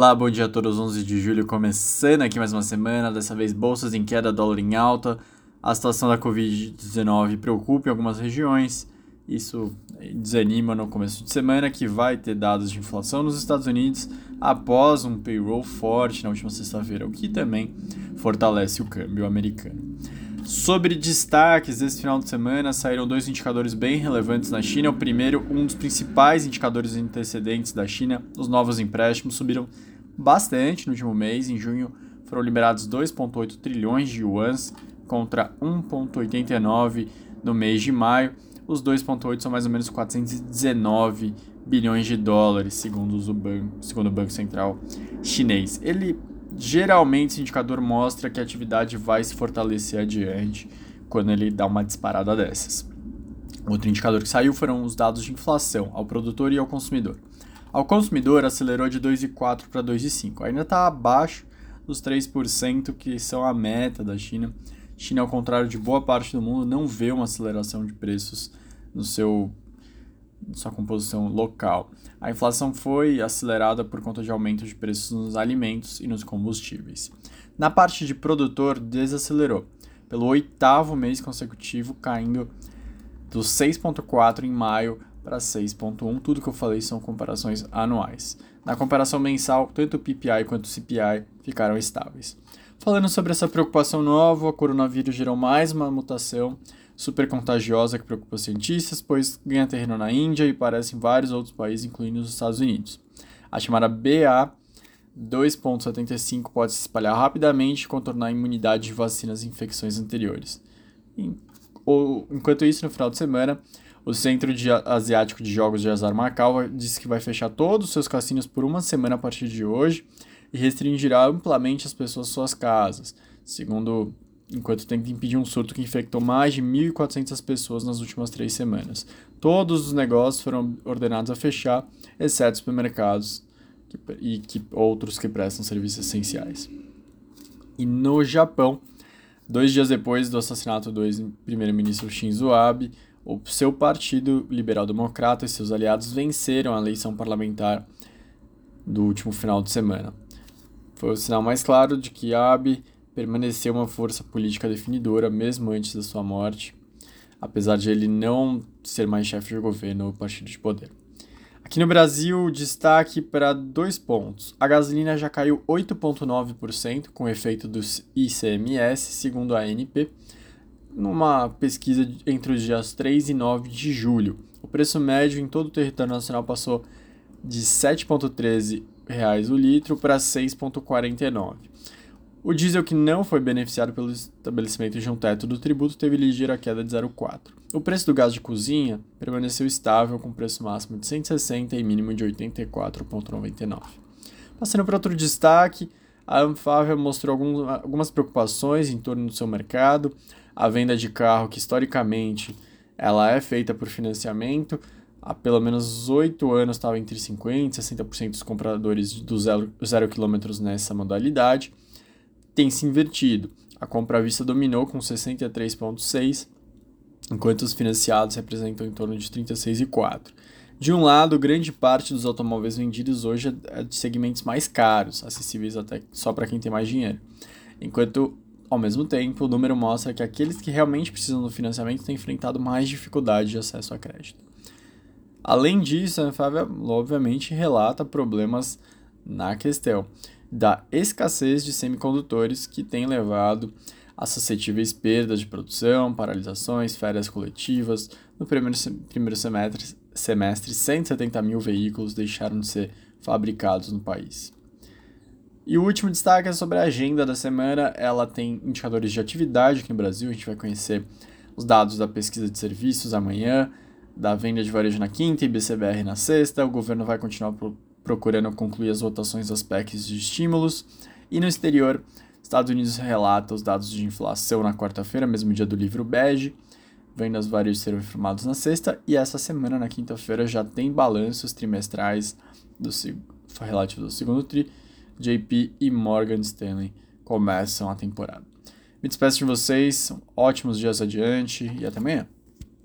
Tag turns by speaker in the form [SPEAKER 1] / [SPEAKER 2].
[SPEAKER 1] Olá, bom dia a todos, 11 de julho, começando aqui mais uma semana, dessa vez bolsas em queda, dólar em alta, a situação da Covid-19 preocupa em algumas regiões, isso desanima no começo de semana que vai ter dados de inflação nos Estados Unidos após um payroll forte na última sexta-feira, o que também fortalece o câmbio americano. Sobre destaques desse final de semana, saíram dois indicadores bem relevantes na China. O primeiro, um dos principais indicadores antecedentes da China, os novos empréstimos subiram bastante no último mês. Em junho foram liberados 2,8 trilhões de yuans contra 1,89 no mês de maio. Os 2,8 são mais ou menos 419 bilhões de dólares, segundo o Banco, segundo o Banco Central chinês. Ele geralmente esse indicador mostra que a atividade vai se fortalecer adiante quando ele dá uma disparada dessas. Outro indicador que saiu foram os dados de inflação ao produtor e ao consumidor. Ao consumidor acelerou de 2,4 para 2,5. Ainda está abaixo dos 3% que são a meta da China. China, ao contrário de boa parte do mundo, não vê uma aceleração de preços no seu sua composição local. A inflação foi acelerada por conta de aumento de preços nos alimentos e nos combustíveis. Na parte de produtor, desacelerou, pelo oitavo mês consecutivo, caindo dos 6,4 em maio para 6,1. Tudo que eu falei são comparações anuais. Na comparação mensal, tanto o PPI quanto o CPI ficaram estáveis. Falando sobre essa preocupação nova, o coronavírus gerou mais uma mutação super contagiosa que preocupa os cientistas, pois ganha terreno na Índia e parece em vários outros países, incluindo os Estados Unidos. A chamada BA 2.75 pode se espalhar rapidamente e contornar a imunidade de vacinas e infecções anteriores. Enquanto isso, no final de semana, o Centro Asiático de Jogos de Azar Macau disse que vai fechar todos os seus cassinos por uma semana a partir de hoje e restringirá amplamente as pessoas às suas casas, segundo enquanto tenta impedir um surto que infectou mais de 1.400 pessoas nas últimas três semanas. Todos os negócios foram ordenados a fechar, exceto supermercados e que, outros que prestam serviços essenciais. E no Japão, dois dias depois do assassinato do ex-primeiro-ministro Shinzo Abe, o seu partido liberal-democrata e seus aliados venceram a eleição parlamentar do último final de semana. Foi o sinal mais claro de que Abe permaneceu uma força política definidora mesmo antes da sua morte, apesar de ele não ser mais chefe de governo ou partido de poder. Aqui no Brasil, destaque para dois pontos. A gasolina já caiu 8,9% com efeito dos ICMS, segundo a ANP, numa pesquisa entre os dias 3 e 9 de julho. O preço médio em todo o território nacional passou de R$ 7,13 o litro para 6,49. O diesel que não foi beneficiado pelo estabelecimento de um teto do tributo teve ligeira queda de 0,4. O preço do gás de cozinha permaneceu estável com preço máximo de 160 e mínimo de 84,99. Passando para outro destaque, a Anfávia mostrou algum, algumas preocupações em torno do seu mercado. A venda de carro, que historicamente ela é feita por financiamento, há pelo menos 8 anos estava entre 50% e 60% dos compradores do zero, zero quilômetros nessa modalidade tem se invertido. A compra à vista dominou com 63,6%, enquanto os financiados representam em torno de 36,4%. De um lado, grande parte dos automóveis vendidos hoje é de segmentos mais caros, acessíveis até só para quem tem mais dinheiro. Enquanto, ao mesmo tempo, o número mostra que aqueles que realmente precisam do financiamento têm enfrentado mais dificuldade de acesso a crédito. Além disso, a Anfávia obviamente relata problemas na questão da escassez de semicondutores que tem levado a suscetíveis perdas de produção, paralisações, férias coletivas. No primeiro, primeiro semestre, semestre, 170 mil veículos deixaram de ser fabricados no país. E o último destaque é sobre a agenda da semana. Ela tem indicadores de atividade aqui no Brasil. A gente vai conhecer os dados da pesquisa de serviços amanhã, da venda de varejo na quinta e BCBR na sexta. O governo vai continuar procurando concluir as votações das PECs de estímulos. E no exterior, Estados Unidos relata os dados de inflação na quarta-feira, mesmo dia do livro bege. Vendas varejo serão informados na sexta. E essa semana, na quinta-feira, já tem balanços trimestrais do, relativos ao segundo tri. JP e Morgan Stanley começam a temporada. Me despeço de vocês, ótimos dias adiante e até amanhã.